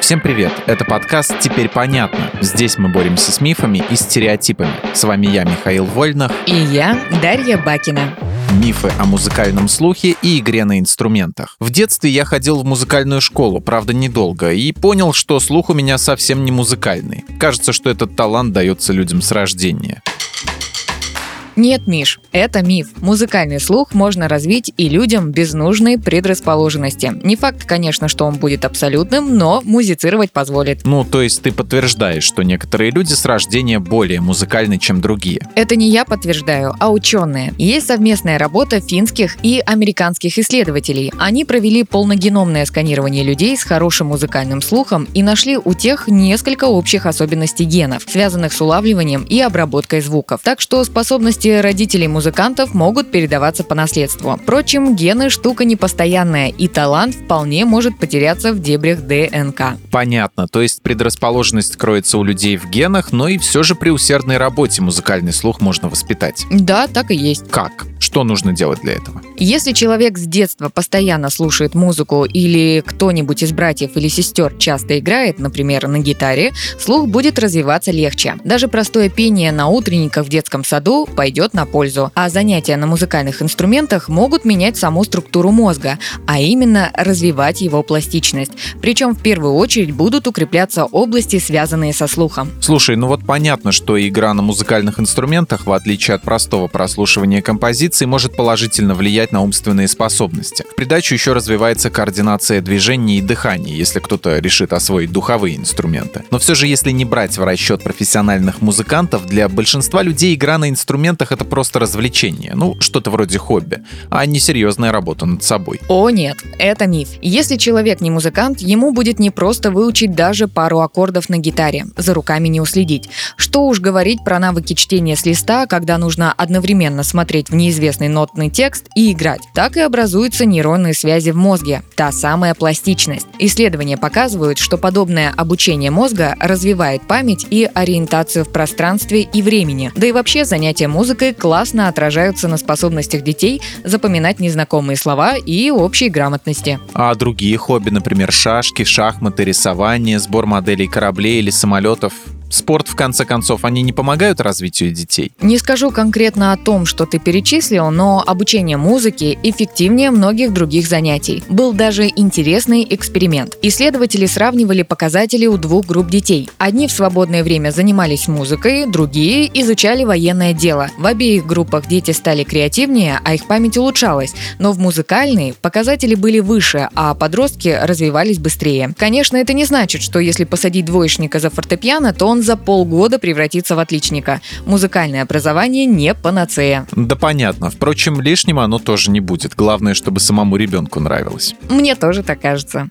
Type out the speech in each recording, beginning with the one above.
Всем привет! Это подкаст «Теперь понятно». Здесь мы боремся с мифами и стереотипами. С вами я, Михаил Вольнах. И я, Дарья Бакина. Мифы о музыкальном слухе и игре на инструментах. В детстве я ходил в музыкальную школу, правда недолго, и понял, что слух у меня совсем не музыкальный. Кажется, что этот талант дается людям с рождения. Нет, Миш, это миф. Музыкальный слух можно развить и людям без нужной предрасположенности. Не факт, конечно, что он будет абсолютным, но музицировать позволит. Ну, то есть ты подтверждаешь, что некоторые люди с рождения более музыкальны, чем другие. Это не я подтверждаю, а ученые. Есть совместная работа финских и американских исследователей. Они провели полногеномное сканирование людей с хорошим музыкальным слухом и нашли у тех несколько общих особенностей генов, связанных с улавливанием и обработкой звуков. Так что способности способности родителей музыкантов могут передаваться по наследству. Впрочем, гены – штука непостоянная, и талант вполне может потеряться в дебрях ДНК. Понятно, то есть предрасположенность кроется у людей в генах, но и все же при усердной работе музыкальный слух можно воспитать. Да, так и есть. Как? Что нужно делать для этого? Если человек с детства постоянно слушает музыку или кто-нибудь из братьев или сестер часто играет, например, на гитаре, слух будет развиваться легче. Даже простое пение на утренниках в детском саду пойдет на пользу. А занятия на музыкальных инструментах могут менять саму структуру мозга, а именно развивать его пластичность. Причем в первую очередь будут укрепляться области, связанные со слухом. Слушай, ну вот понятно, что игра на музыкальных инструментах, в отличие от простого прослушивания композиции, может положительно влиять влиять на умственные способности. В придачу еще развивается координация движений и дыхания, если кто-то решит освоить духовые инструменты. Но все же, если не брать в расчет профессиональных музыкантов, для большинства людей игра на инструментах это просто развлечение, ну, что-то вроде хобби, а не серьезная работа над собой. О нет, это миф. Если человек не музыкант, ему будет не просто выучить даже пару аккордов на гитаре, за руками не уследить. Что уж говорить про навыки чтения с листа, когда нужно одновременно смотреть в неизвестный нотный текст и играть. Так и образуются нейронные связи в мозге, та самая пластичность. Исследования показывают, что подобное обучение мозга развивает память и ориентацию в пространстве и времени. Да и вообще занятия музыкой классно отражаются на способностях детей запоминать незнакомые слова и общей грамотности. А другие хобби, например, шашки, шахматы, рисование, сбор моделей кораблей или самолетов, спорт, в конце концов, они не помогают развитию детей? Не скажу конкретно о том, что ты перечислил, но обучение музыке эффективнее многих других занятий. Был даже интересный эксперимент. Исследователи сравнивали показатели у двух групп детей. Одни в свободное время занимались музыкой, другие изучали военное дело. В обеих группах дети стали креативнее, а их память улучшалась. Но в музыкальной показатели были выше, а подростки развивались быстрее. Конечно, это не значит, что если посадить двоечника за фортепиано, то он он за полгода превратится в отличника. Музыкальное образование не панацея. Да понятно. Впрочем, лишним оно тоже не будет. Главное, чтобы самому ребенку нравилось. Мне тоже так кажется.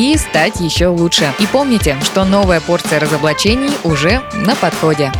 и стать еще лучше. И помните, что новая порция разоблачений уже на подходе.